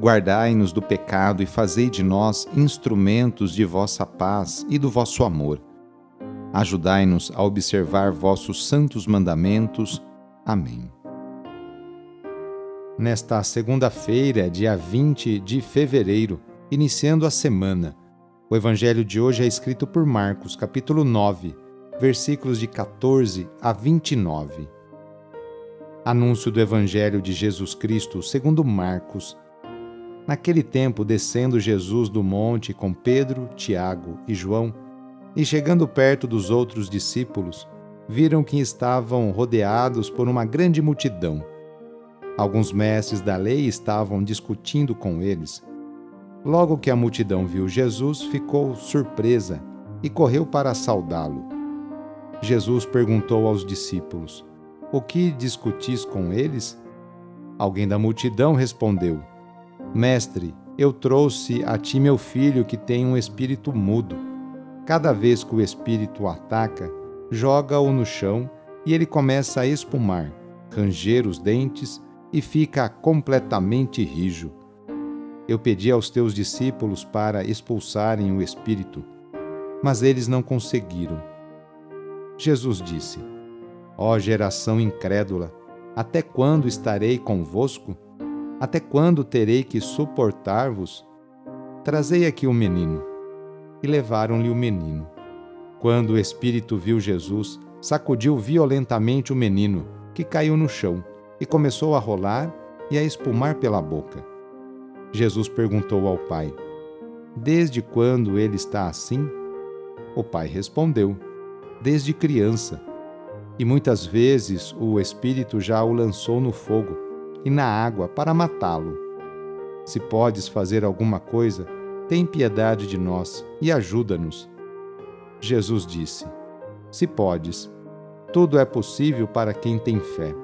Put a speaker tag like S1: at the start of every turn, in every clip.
S1: Guardai-nos do pecado e fazei de nós instrumentos de vossa paz e do vosso amor. Ajudai-nos a observar vossos santos mandamentos. Amém. Nesta segunda-feira, dia 20 de fevereiro, iniciando a semana, o evangelho de hoje é escrito por Marcos, capítulo 9, versículos de 14 a 29. Anúncio do evangelho de Jesus Cristo, segundo Marcos, Naquele tempo, descendo Jesus do monte com Pedro, Tiago e João, e chegando perto dos outros discípulos, viram que estavam rodeados por uma grande multidão. Alguns mestres da lei estavam discutindo com eles. Logo que a multidão viu Jesus, ficou surpresa e correu para saudá-lo. Jesus perguntou aos discípulos: O que discutis com eles? Alguém da multidão respondeu: Mestre, eu trouxe a ti meu filho que tem um espírito mudo. Cada vez que o espírito o ataca, joga-o no chão e ele começa a espumar, ranger os dentes e fica completamente rijo. Eu pedi aos teus discípulos para expulsarem o espírito, mas eles não conseguiram. Jesus disse: Ó oh, geração incrédula, até quando estarei convosco? Até quando terei que suportar-vos? Trazei aqui o um menino. E levaram-lhe o menino. Quando o espírito viu Jesus, sacudiu violentamente o menino, que caiu no chão, e começou a rolar e a espumar pela boca. Jesus perguntou ao pai: Desde quando ele está assim? O pai respondeu: Desde criança. E muitas vezes o espírito já o lançou no fogo e na água para matá-lo. Se podes fazer alguma coisa, tem piedade de nós e ajuda-nos. Jesus disse: Se podes, tudo é possível para quem tem fé.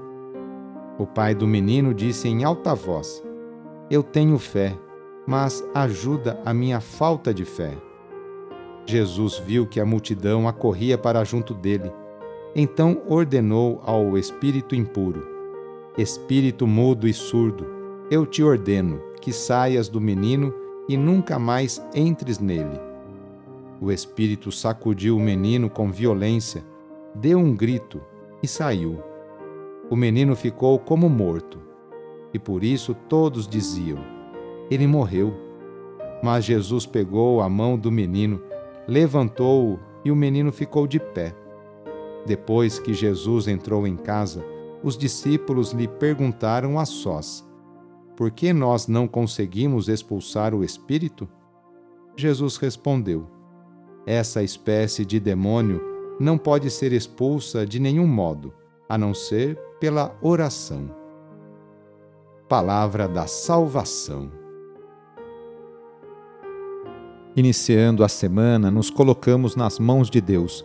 S1: O pai do menino disse em alta voz: Eu tenho fé, mas ajuda a minha falta de fé. Jesus viu que a multidão acorria para junto dele. Então ordenou ao espírito impuro: Espírito mudo e surdo, eu te ordeno que saias do menino e nunca mais entres nele. O espírito sacudiu o menino com violência, deu um grito e saiu. O menino ficou como morto, e por isso todos diziam: Ele morreu. Mas Jesus pegou a mão do menino, levantou-o e o menino ficou de pé. Depois que Jesus entrou em casa, os discípulos lhe perguntaram a sós: Por que nós não conseguimos expulsar o espírito? Jesus respondeu: Essa espécie de demônio não pode ser expulsa de nenhum modo, a não ser pela oração. Palavra da Salvação. Iniciando a semana, nos colocamos nas mãos de Deus